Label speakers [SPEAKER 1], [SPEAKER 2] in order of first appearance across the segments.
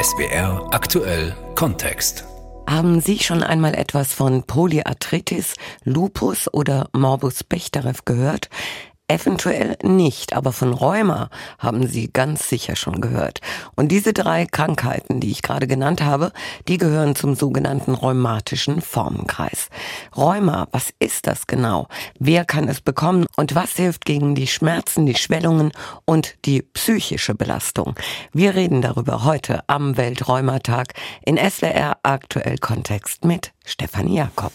[SPEAKER 1] SBR aktuell Kontext.
[SPEAKER 2] Haben Sie schon einmal etwas von Polyarthritis, Lupus oder Morbus Bechterew gehört? Eventuell nicht, aber von Rheuma haben Sie ganz sicher schon gehört. Und diese drei Krankheiten, die ich gerade genannt habe, die gehören zum sogenannten rheumatischen Formenkreis. Rheuma, was ist das genau? Wer kann es bekommen? Und was hilft gegen die Schmerzen, die Schwellungen und die psychische Belastung? Wir reden darüber heute am Weltrheumatag in SWR Aktuell Kontext mit Stefanie Jakob.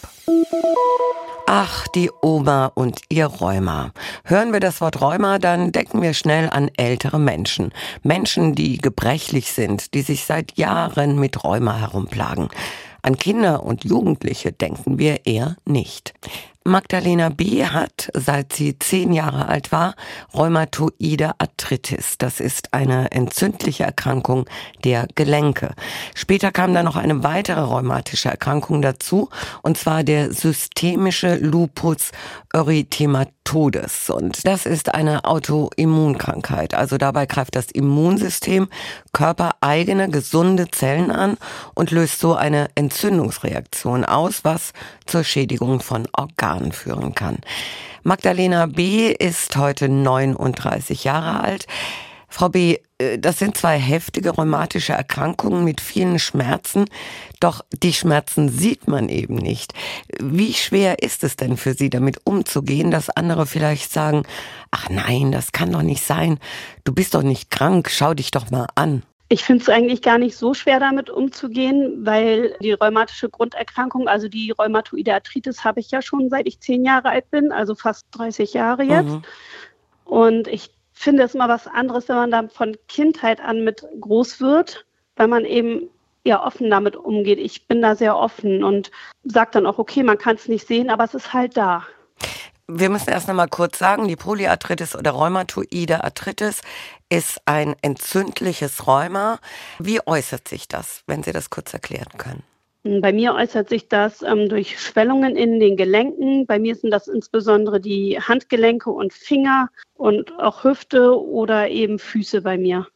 [SPEAKER 2] Ach, die Oma und ihr Rheuma. Hören wir das Wort Rheuma, dann denken wir schnell an ältere Menschen. Menschen, die gebrechlich sind, die sich seit Jahren mit Rheuma herumplagen. An Kinder und Jugendliche denken wir eher nicht. Magdalena B. hat, seit sie zehn Jahre alt war, Rheumatoide Arthritis. Das ist eine entzündliche Erkrankung der Gelenke. Später kam dann noch eine weitere rheumatische Erkrankung dazu, und zwar der systemische Lupus erythematodes. Und das ist eine Autoimmunkrankheit. Also dabei greift das Immunsystem körpereigene gesunde Zellen an und löst so eine Entzündungsreaktion aus, was zur Schädigung von Organen Jahren führen kann. Magdalena B. ist heute 39 Jahre alt. Frau B., äh, das sind zwei heftige rheumatische Erkrankungen mit vielen Schmerzen, doch die Schmerzen sieht man eben nicht. Wie schwer ist es denn für Sie, damit umzugehen, dass andere vielleicht sagen, ach nein, das kann doch nicht sein, du bist doch nicht krank, schau dich doch mal an.
[SPEAKER 3] Ich finde es eigentlich gar nicht so schwer damit umzugehen, weil die rheumatische Grunderkrankung, also die Rheumatoide Arthritis, habe ich ja schon seit ich zehn Jahre alt bin, also fast 30 Jahre jetzt. Mhm. Und ich finde es immer was anderes, wenn man dann von Kindheit an mit groß wird, weil man eben ja offen damit umgeht. Ich bin da sehr offen und sage dann auch, okay, man kann es nicht sehen, aber es ist halt da.
[SPEAKER 2] Wir müssen erst noch mal kurz sagen, die Polyarthritis oder Rheumatoide Arthritis ist ein entzündliches Rheuma. Wie äußert sich das, wenn Sie das kurz erklären können?
[SPEAKER 3] Bei mir äußert sich das ähm, durch Schwellungen in den Gelenken. Bei mir sind das insbesondere die Handgelenke und Finger und auch Hüfte oder eben Füße bei mir.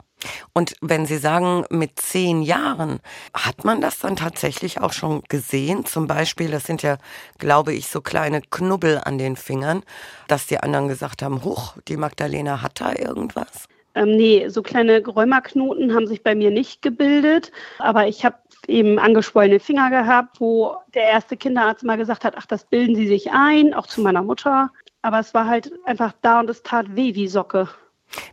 [SPEAKER 2] Und wenn Sie sagen, mit zehn Jahren, hat man das dann tatsächlich auch schon gesehen? Zum Beispiel, das sind ja, glaube ich, so kleine Knubbel an den Fingern, dass die anderen gesagt haben, huch, die Magdalena hat da irgendwas?
[SPEAKER 3] Ähm, nee, so kleine Rheumaknoten haben sich bei mir nicht gebildet, aber ich habe eben angeschwollene Finger gehabt, wo der erste Kinderarzt mal gesagt hat, ach, das bilden Sie sich ein, auch zu meiner Mutter. Aber es war halt einfach da und es tat weh wie Socke.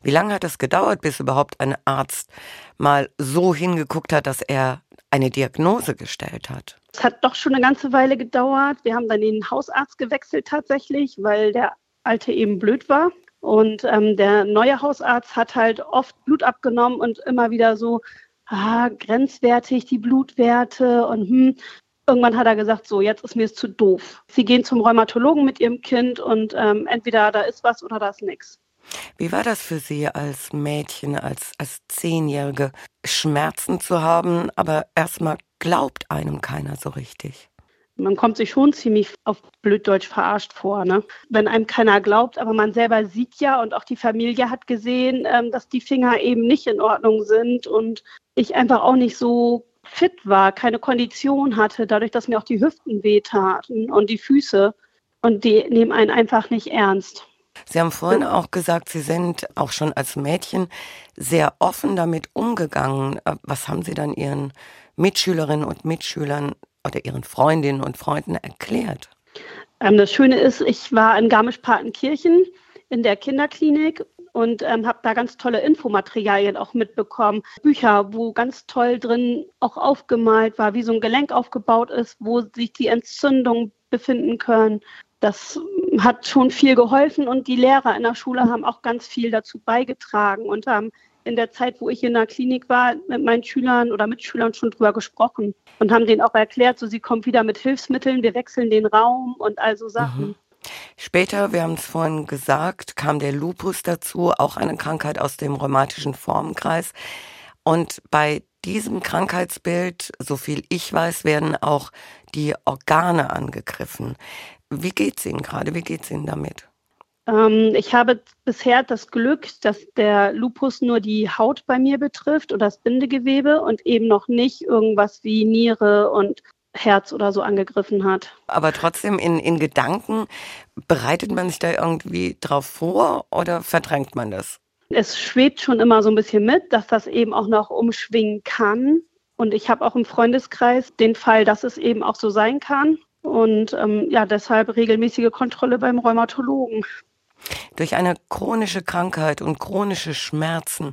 [SPEAKER 2] Wie lange hat es gedauert, bis überhaupt ein Arzt mal so hingeguckt hat, dass er eine Diagnose gestellt hat?
[SPEAKER 3] Es hat doch schon eine ganze Weile gedauert. Wir haben dann den Hausarzt gewechselt tatsächlich, weil der alte eben blöd war. Und ähm, der neue Hausarzt hat halt oft Blut abgenommen und immer wieder so ah, grenzwertig die Blutwerte und hm. Irgendwann hat er gesagt, so, jetzt ist mir es zu doof. Sie gehen zum Rheumatologen mit Ihrem Kind und ähm, entweder da ist was oder da ist nichts.
[SPEAKER 2] Wie war das für Sie als Mädchen, als, als Zehnjährige, Schmerzen zu haben, aber erstmal glaubt einem keiner so richtig?
[SPEAKER 3] Man kommt sich schon ziemlich auf Blöddeutsch verarscht vor, ne? Wenn einem keiner glaubt, aber man selber sieht ja und auch die Familie hat gesehen, ähm, dass die Finger eben nicht in Ordnung sind und ich einfach auch nicht so fit war, keine Kondition hatte, dadurch, dass mir auch die Hüften wehtaten und die Füße. Und die nehmen einen einfach nicht ernst.
[SPEAKER 2] Sie haben vorhin auch gesagt, Sie sind auch schon als Mädchen sehr offen damit umgegangen. Äh, was haben Sie dann Ihren Mitschülerinnen und Mitschülern oder Ihren Freundinnen und Freunden erklärt?
[SPEAKER 3] Ähm, das Schöne ist, ich war in Garmisch-Partenkirchen in der Kinderklinik und ähm, habe da ganz tolle Infomaterialien auch mitbekommen. Bücher, wo ganz toll drin auch aufgemalt war, wie so ein Gelenk aufgebaut ist, wo sich die Entzündungen befinden können. Das hat schon viel geholfen und die Lehrer in der Schule haben auch ganz viel dazu beigetragen und haben in der Zeit, wo ich in der Klinik war, mit meinen Schülern oder Mitschülern schon drüber gesprochen und haben denen auch erklärt, so sie kommt wieder mit Hilfsmitteln, wir wechseln den Raum und all so Sachen. Mhm.
[SPEAKER 2] Später, wir haben es vorhin gesagt, kam der Lupus dazu, auch eine Krankheit aus dem rheumatischen Formenkreis. Und bei diesem Krankheitsbild, so viel ich weiß, werden auch die Organe angegriffen. Wie geht's Ihnen gerade? Wie geht's Ihnen damit?
[SPEAKER 3] Ähm, ich habe bisher das Glück, dass der Lupus nur die Haut bei mir betrifft oder das Bindegewebe und eben noch nicht irgendwas wie Niere und Herz oder so angegriffen hat.
[SPEAKER 2] Aber trotzdem in, in Gedanken, bereitet man sich da irgendwie drauf vor oder verdrängt man das?
[SPEAKER 3] Es schwebt schon immer so ein bisschen mit, dass das eben auch noch umschwingen kann. Und ich habe auch im Freundeskreis den Fall, dass es eben auch so sein kann. Und ähm, ja, deshalb regelmäßige Kontrolle beim Rheumatologen.
[SPEAKER 2] Durch eine chronische Krankheit und chronische Schmerzen,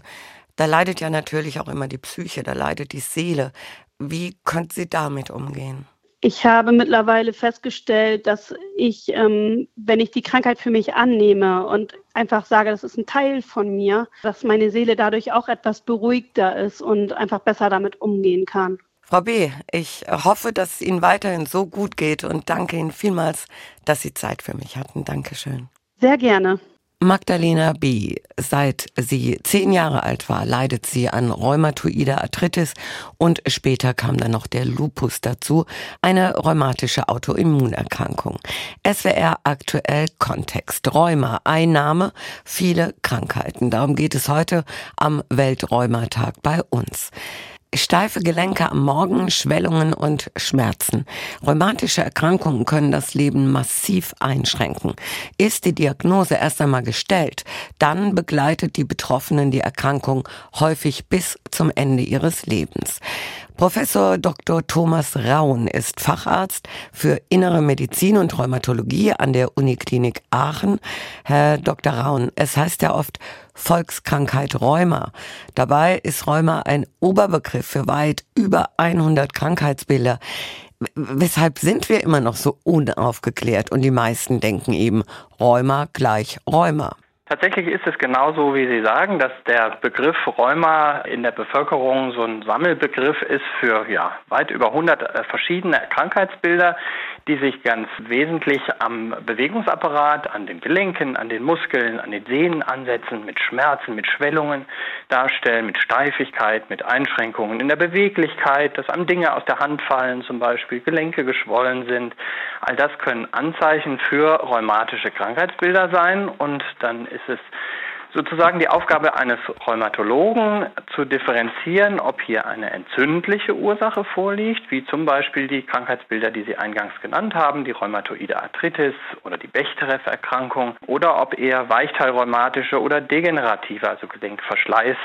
[SPEAKER 2] da leidet ja natürlich auch immer die Psyche, da leidet die Seele. Wie könnt Sie damit umgehen?
[SPEAKER 3] Ich habe mittlerweile festgestellt, dass ich, ähm, wenn ich die Krankheit für mich annehme und einfach sage, das ist ein Teil von mir, dass meine Seele dadurch auch etwas beruhigter ist und einfach besser damit umgehen kann.
[SPEAKER 2] Frau B., ich hoffe, dass es Ihnen weiterhin so gut geht und danke Ihnen vielmals, dass Sie Zeit für mich hatten. Dankeschön.
[SPEAKER 3] Sehr gerne.
[SPEAKER 2] Magdalena B. Seit sie zehn Jahre alt war, leidet sie an rheumatoider Arthritis und später kam dann noch der Lupus dazu, eine rheumatische Autoimmunerkrankung. SWR aktuell Kontext. Rheuma, Einnahme, viele Krankheiten. Darum geht es heute am Weltrheumatag bei uns. Steife Gelenke am Morgen, Schwellungen und Schmerzen. Rheumatische Erkrankungen können das Leben massiv einschränken. Ist die Diagnose erst einmal gestellt, dann begleitet die Betroffenen die Erkrankung häufig bis zum Ende ihres Lebens. Professor Dr. Thomas Raun ist Facharzt für Innere Medizin und Rheumatologie an der Uniklinik Aachen. Herr Dr. Raun, es heißt ja oft Volkskrankheit Rheuma. Dabei ist Rheuma ein Oberbegriff für weit über 100 Krankheitsbilder. Weshalb sind wir immer noch so unaufgeklärt und die meisten denken eben Rheuma gleich Rheuma?
[SPEAKER 4] Tatsächlich ist es genauso, wie Sie sagen, dass der Begriff Rheuma in der Bevölkerung so ein Sammelbegriff ist für ja, weit über 100 äh, verschiedene Krankheitsbilder, die sich ganz wesentlich am Bewegungsapparat, an den Gelenken, an den Muskeln, an den Sehnen ansetzen, mit Schmerzen, mit Schwellungen darstellen, mit Steifigkeit, mit Einschränkungen in der Beweglichkeit, dass einem Dinge aus der Hand fallen, zum Beispiel Gelenke geschwollen sind. All das können Anzeichen für rheumatische Krankheitsbilder sein und dann ist es sozusagen die Aufgabe eines Rheumatologen zu differenzieren, ob hier eine entzündliche Ursache vorliegt, wie zum Beispiel die Krankheitsbilder, die Sie eingangs genannt haben, die rheumatoide Arthritis oder die Bechterew-Erkrankung, oder ob eher weichteilrheumatische oder degenerative, also Gelenkverschleiß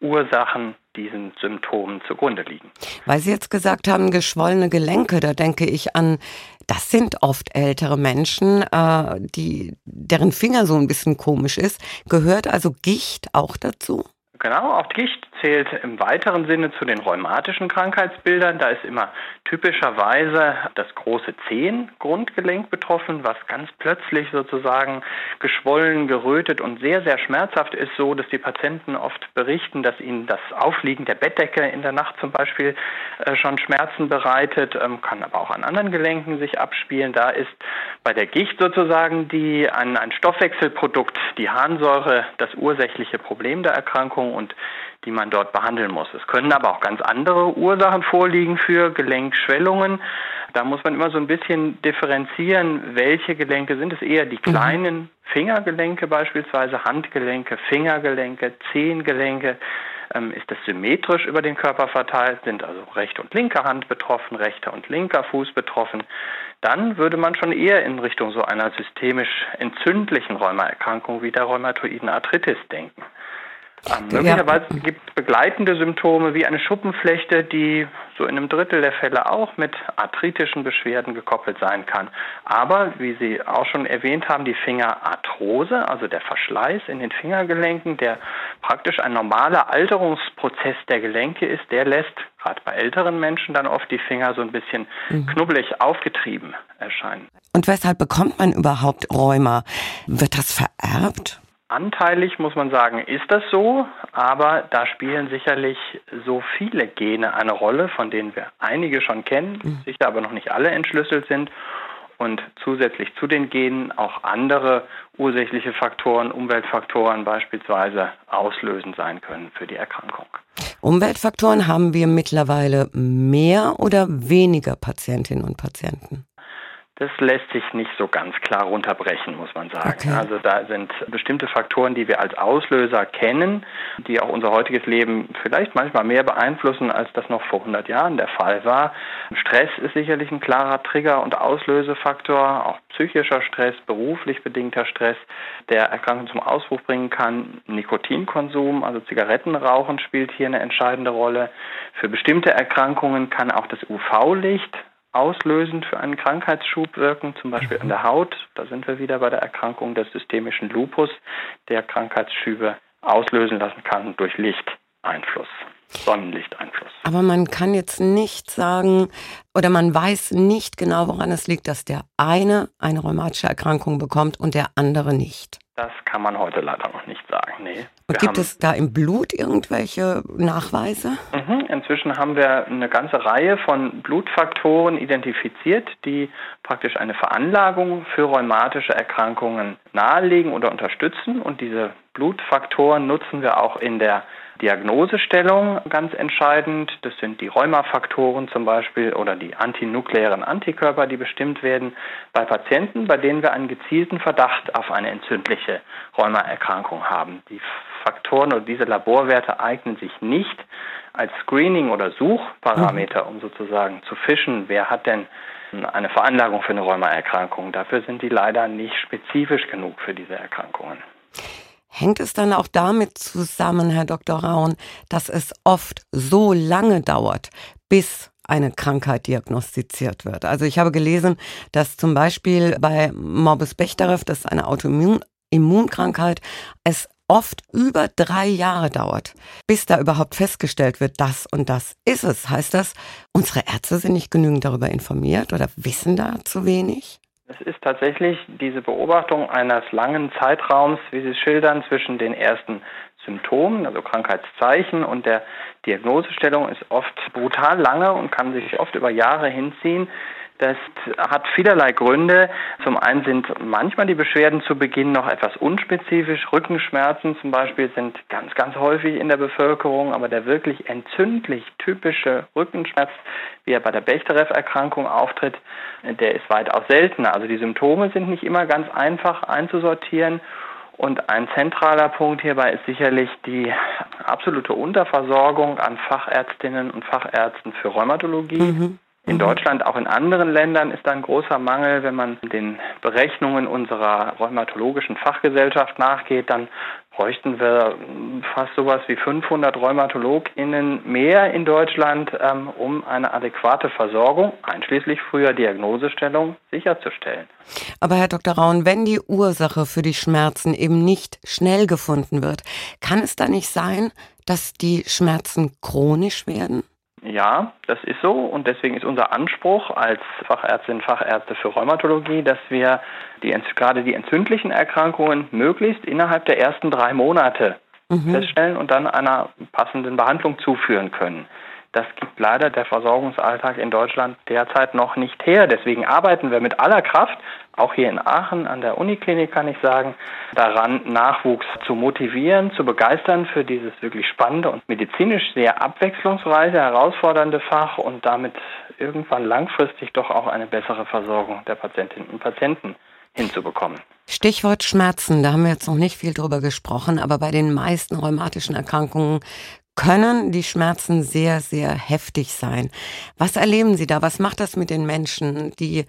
[SPEAKER 4] Ursachen diesen Symptomen zugrunde liegen.
[SPEAKER 2] Weil Sie jetzt gesagt haben, geschwollene Gelenke, da denke ich an, das sind oft ältere Menschen, äh, die, deren Finger so ein bisschen komisch ist. Gehört also Gicht auch dazu?
[SPEAKER 4] Genau, auch Gicht zählt im weiteren Sinne zu den rheumatischen Krankheitsbildern. Da ist immer typischerweise das große Zehengrundgelenk betroffen, was ganz plötzlich sozusagen geschwollen, gerötet und sehr, sehr schmerzhaft ist, so dass die Patienten oft berichten, dass ihnen das Aufliegen der Bettdecke in der Nacht zum Beispiel äh, schon Schmerzen bereitet, ähm, kann aber auch an anderen Gelenken sich abspielen. Da ist bei der Gicht sozusagen die, ein, ein Stoffwechselprodukt, die Harnsäure, das ursächliche Problem der Erkrankung und die man dort behandeln muss. Es können aber auch ganz andere Ursachen vorliegen für Gelenkschwellungen. Da muss man immer so ein bisschen differenzieren, welche Gelenke sind es eher die mhm. kleinen Fingergelenke beispielsweise, Handgelenke, Fingergelenke, Zehengelenke. Ähm, ist das symmetrisch über den Körper verteilt? Sind also rechte und linke Hand betroffen, rechter und linker Fuß betroffen? Dann würde man schon eher in Richtung so einer systemisch entzündlichen Rheumaerkrankung wie der rheumatoiden Arthritis denken. Ähm, möglicherweise ja. gibt es begleitende Symptome wie eine Schuppenflechte, die so in einem Drittel der Fälle auch mit arthritischen Beschwerden gekoppelt sein kann. Aber, wie Sie auch schon erwähnt haben, die Fingerarthrose, also der Verschleiß in den Fingergelenken, der praktisch ein normaler Alterungsprozess der Gelenke ist, der lässt gerade bei älteren Menschen dann oft die Finger so ein bisschen mhm. knubbelig aufgetrieben erscheinen.
[SPEAKER 2] Und weshalb bekommt man überhaupt Rheuma? Wird das vererbt?
[SPEAKER 4] Anteilig muss man sagen, ist das so, aber da spielen sicherlich so viele Gene eine Rolle, von denen wir einige schon kennen, mhm. sicher aber noch nicht alle entschlüsselt sind und zusätzlich zu den Genen auch andere ursächliche Faktoren, Umweltfaktoren beispielsweise auslösend sein können für die Erkrankung.
[SPEAKER 2] Umweltfaktoren haben wir mittlerweile mehr oder weniger Patientinnen und Patienten?
[SPEAKER 4] Das lässt sich nicht so ganz klar runterbrechen, muss man sagen.
[SPEAKER 2] Okay.
[SPEAKER 4] Also da sind bestimmte Faktoren, die wir als Auslöser kennen, die auch unser heutiges Leben vielleicht manchmal mehr beeinflussen, als das noch vor 100 Jahren der Fall war. Stress ist sicherlich ein klarer Trigger und Auslösefaktor, auch psychischer Stress, beruflich bedingter Stress, der Erkrankung zum Ausbruch bringen kann. Nikotinkonsum, also Zigarettenrauchen spielt hier eine entscheidende Rolle. Für bestimmte Erkrankungen kann auch das UV-Licht auslösend für einen Krankheitsschub wirken, zum Beispiel an der Haut. Da sind wir wieder bei der Erkrankung des systemischen Lupus, der Krankheitsschübe auslösen lassen kann durch Lichteinfluss. Sonnenlichteinfluss.
[SPEAKER 2] Aber man kann jetzt nicht sagen oder man weiß nicht genau, woran es liegt, dass der eine eine rheumatische Erkrankung bekommt und der andere nicht.
[SPEAKER 4] Das kann man heute leider noch nicht sagen. Nee.
[SPEAKER 2] Und gibt es da im Blut irgendwelche Nachweise?
[SPEAKER 4] Mhm. Inzwischen haben wir eine ganze Reihe von Blutfaktoren identifiziert, die praktisch eine Veranlagung für rheumatische Erkrankungen nahelegen oder unterstützen. Und diese Blutfaktoren nutzen wir auch in der Diagnosestellung ganz entscheidend. Das sind die Rheumafaktoren zum Beispiel oder die antinukleären Antikörper, die bestimmt werden bei Patienten, bei denen wir einen gezielten Verdacht auf eine entzündliche Rheumaerkrankung haben. Die Faktoren oder diese Laborwerte eignen sich nicht als Screening- oder Suchparameter, um sozusagen zu fischen, wer hat denn eine Veranlagung für eine Rheumaerkrankung. Dafür sind die leider nicht spezifisch genug für diese Erkrankungen.
[SPEAKER 2] Hängt es dann auch damit zusammen, Herr Dr. Raun, dass es oft so lange dauert, bis eine Krankheit diagnostiziert wird? Also ich habe gelesen, dass zum Beispiel bei Morbus Bechterew, das ist eine Autoimmunkrankheit, es oft über drei Jahre dauert, bis da überhaupt festgestellt wird, das und das ist es. Heißt das, unsere Ärzte sind nicht genügend darüber informiert oder wissen da zu wenig?
[SPEAKER 4] Es ist tatsächlich diese Beobachtung eines langen Zeitraums, wie Sie es schildern, zwischen den ersten Symptomen, also Krankheitszeichen und der Diagnosestellung ist oft brutal lange und kann sich oft über Jahre hinziehen. Das hat vielerlei Gründe. Zum einen sind manchmal die Beschwerden zu Beginn noch etwas unspezifisch. Rückenschmerzen zum Beispiel sind ganz, ganz häufig in der Bevölkerung, aber der wirklich entzündlich typische Rückenschmerz, wie er bei der Bechterew-Erkrankung auftritt, der ist weitaus seltener. Also die Symptome sind nicht immer ganz einfach einzusortieren. Und ein zentraler Punkt hierbei ist sicherlich die absolute Unterversorgung an Fachärztinnen und Fachärzten für Rheumatologie. Mhm. In mhm. Deutschland, auch in anderen Ländern ist da ein großer Mangel. Wenn man den Berechnungen unserer rheumatologischen Fachgesellschaft nachgeht, dann bräuchten wir fast sowas wie 500 RheumatologInnen mehr in Deutschland, ähm, um eine adäquate Versorgung, einschließlich früher Diagnosestellung, sicherzustellen.
[SPEAKER 2] Aber Herr Dr. Raun, wenn die Ursache für die Schmerzen eben nicht schnell gefunden wird, kann es da nicht sein, dass die Schmerzen chronisch werden?
[SPEAKER 4] Ja, das ist so und deswegen ist unser Anspruch als Fachärztinnen und Fachärzte für Rheumatologie, dass wir die, gerade die entzündlichen Erkrankungen möglichst innerhalb der ersten drei Monate mhm. feststellen und dann einer passenden Behandlung zuführen können. Das gibt leider der Versorgungsalltag in Deutschland derzeit noch nicht her. Deswegen arbeiten wir mit aller Kraft, auch hier in Aachen an der Uniklinik kann ich sagen, daran, Nachwuchs zu motivieren, zu begeistern für dieses wirklich spannende und medizinisch sehr abwechslungsreiche, herausfordernde Fach und damit irgendwann langfristig doch auch eine bessere Versorgung der Patientinnen und Patienten hinzubekommen.
[SPEAKER 2] Stichwort Schmerzen, da haben wir jetzt noch nicht viel drüber gesprochen, aber bei den meisten rheumatischen Erkrankungen können die Schmerzen sehr, sehr heftig sein. Was erleben Sie da? Was macht das mit den Menschen, die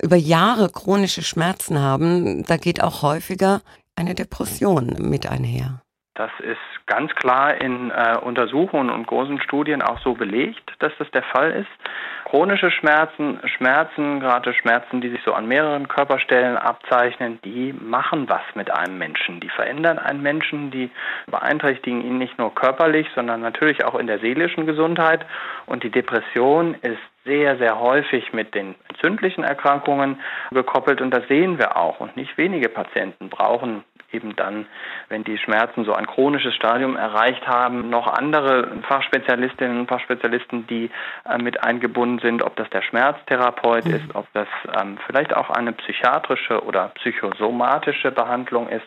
[SPEAKER 2] über Jahre chronische Schmerzen haben? Da geht auch häufiger eine Depression mit einher.
[SPEAKER 4] Das ist ganz klar in äh, Untersuchungen und großen Studien auch so belegt, dass das der Fall ist. Chronische Schmerzen, Schmerzen, gerade Schmerzen, die sich so an mehreren Körperstellen abzeichnen, die machen was mit einem Menschen. Die verändern einen Menschen, die beeinträchtigen ihn nicht nur körperlich, sondern natürlich auch in der seelischen Gesundheit. Und die Depression ist sehr, sehr häufig mit den entzündlichen Erkrankungen gekoppelt und das sehen wir auch. Und nicht wenige Patienten brauchen eben dann, wenn die Schmerzen so ein chronisches Stadium erreicht haben, noch andere Fachspezialistinnen und Fachspezialisten, die äh, mit eingebunden sind, ob das der Schmerztherapeut mhm. ist, ob das ähm, vielleicht auch eine psychiatrische oder psychosomatische Behandlung ist.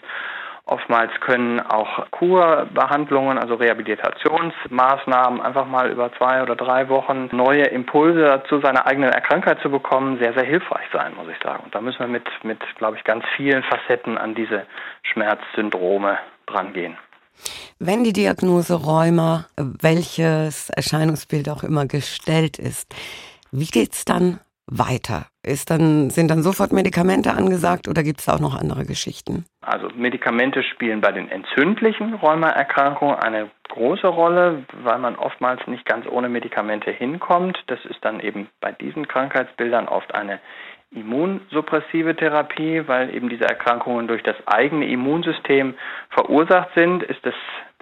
[SPEAKER 4] Oftmals können auch Kurbehandlungen, also Rehabilitationsmaßnahmen, einfach mal über zwei oder drei Wochen neue Impulse zu seiner eigenen Erkrankheit zu bekommen, sehr, sehr hilfreich sein, muss ich sagen. Und da müssen wir mit, mit glaube ich, ganz vielen Facetten an diese Schmerzsyndrome drangehen.
[SPEAKER 2] Wenn die Diagnose Rheuma, welches Erscheinungsbild auch immer gestellt ist, wie geht's dann weiter? Ist dann, sind dann sofort Medikamente angesagt oder gibt es auch noch andere Geschichten?
[SPEAKER 4] Also Medikamente spielen bei den entzündlichen Rheumaerkrankungen eine große Rolle, weil man oftmals nicht ganz ohne Medikamente hinkommt. Das ist dann eben bei diesen Krankheitsbildern oft eine immunsuppressive Therapie, weil eben diese Erkrankungen durch das eigene Immunsystem verursacht sind, ist das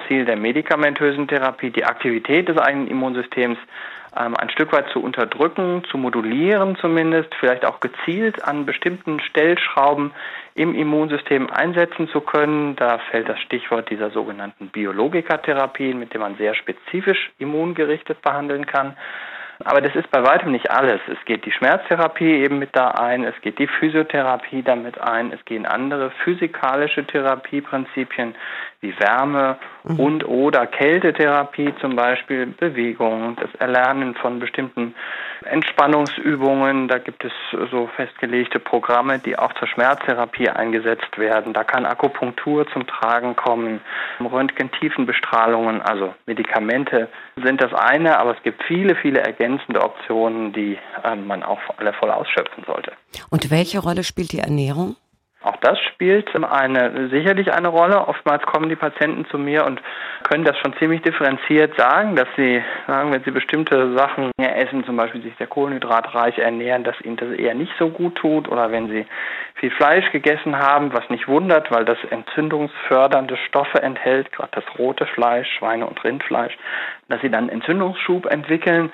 [SPEAKER 4] Ziel der medikamentösen Therapie, die Aktivität des eigenen Immunsystems ähm, ein Stück weit zu unterdrücken, zu modulieren zumindest, vielleicht auch gezielt an bestimmten Stellschrauben im Immunsystem einsetzen zu können. Da fällt das Stichwort dieser sogenannten Biologikatherapien, mit dem man sehr spezifisch immungerichtet behandeln kann. Aber das ist bei weitem nicht alles. Es geht die Schmerztherapie eben mit da ein, es geht die Physiotherapie damit ein, es gehen andere physikalische Therapieprinzipien wie Wärme mhm. und oder Kältetherapie zum Beispiel, Bewegung, das Erlernen von bestimmten Entspannungsübungen. Da gibt es so festgelegte Programme, die auch zur Schmerztherapie eingesetzt werden. Da kann Akupunktur zum Tragen kommen, Röntgentiefenbestrahlungen, also Medikamente sind das eine, aber es gibt viele, viele ergänzende Optionen, die äh, man auch alle voll ausschöpfen sollte.
[SPEAKER 2] Und welche Rolle spielt die Ernährung?
[SPEAKER 4] Auch das spielt eine, sicherlich eine Rolle. Oftmals kommen die Patienten zu mir und können das schon ziemlich differenziert sagen, dass sie sagen, wenn sie bestimmte Sachen essen, zum Beispiel sich sehr kohlenhydratreich ernähren, dass ihnen das eher nicht so gut tut oder wenn sie viel Fleisch gegessen haben, was nicht wundert, weil das entzündungsfördernde Stoffe enthält, gerade das rote Fleisch, Schweine- und Rindfleisch, dass sie dann Entzündungsschub entwickeln.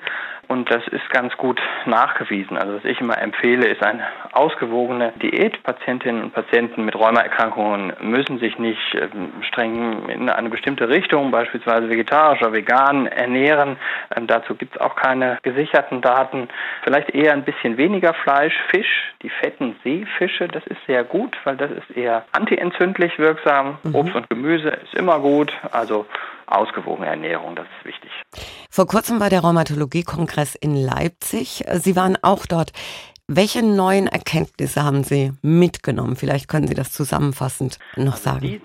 [SPEAKER 4] Und das ist ganz gut nachgewiesen. Also was ich immer empfehle, ist eine ausgewogene Diät. Patientinnen und Patienten mit Rheumaerkrankungen müssen sich nicht ähm, streng in eine bestimmte Richtung, beispielsweise vegetarisch oder vegan, ernähren. Ähm, dazu gibt es auch keine gesicherten Daten. Vielleicht eher ein bisschen weniger Fleisch, Fisch, die fetten Seefische, das ist sehr gut, weil das ist eher antientzündlich wirksam. Mhm. Obst und Gemüse ist immer gut. Also ausgewogene Ernährung, das ist wichtig.
[SPEAKER 2] Vor kurzem war der Rheumatologie-Kongress in Leipzig. Sie waren auch dort. Welche neuen Erkenntnisse haben Sie mitgenommen? Vielleicht können Sie das zusammenfassend noch sagen.
[SPEAKER 4] Die,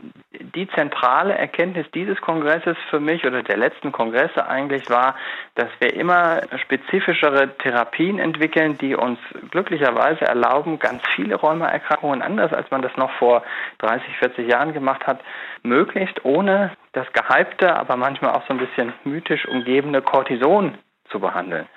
[SPEAKER 4] die, zentrale Erkenntnis dieses Kongresses für mich oder der letzten Kongresse eigentlich war, dass wir immer spezifischere Therapien entwickeln, die uns glücklicherweise erlauben, ganz viele Rheumaerkrankungen, anders als man das noch vor 30, 40 Jahren gemacht hat, möglichst ohne das gehypte, aber manchmal auch so ein bisschen mythisch umgebene Cortison zu behandeln.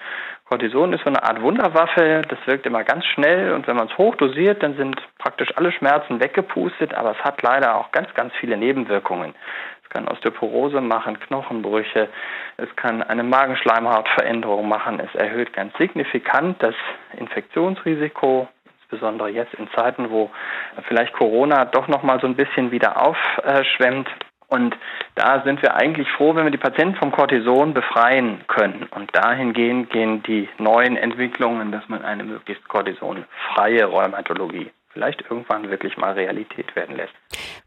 [SPEAKER 4] Cortison ist so eine Art Wunderwaffe, das wirkt immer ganz schnell und wenn man es hochdosiert, dann sind praktisch alle Schmerzen weggepustet, aber es hat leider auch ganz, ganz viele Nebenwirkungen. Es kann Osteoporose machen, Knochenbrüche, es kann eine Magenschleimhautveränderung machen, es erhöht ganz signifikant das Infektionsrisiko, insbesondere jetzt in Zeiten, wo vielleicht Corona doch noch mal so ein bisschen wieder aufschwemmt. Und da sind wir eigentlich froh, wenn wir die Patienten vom Cortison befreien können. Und dahingehend gehen die neuen Entwicklungen, dass man eine möglichst cortisonfreie Rheumatologie vielleicht irgendwann wirklich mal Realität werden lässt.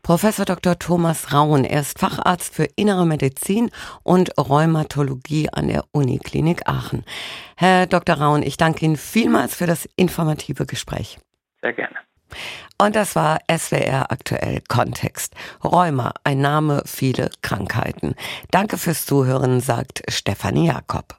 [SPEAKER 2] Professor Dr. Thomas Raun, er ist Facharzt für Innere Medizin und Rheumatologie an der Uniklinik Aachen. Herr Dr. Raun, ich danke Ihnen vielmals für das informative Gespräch.
[SPEAKER 4] Sehr gerne.
[SPEAKER 2] Und das war SWR aktuell Kontext. Rheuma, ein Name, viele Krankheiten. Danke fürs Zuhören, sagt Stefanie Jakob.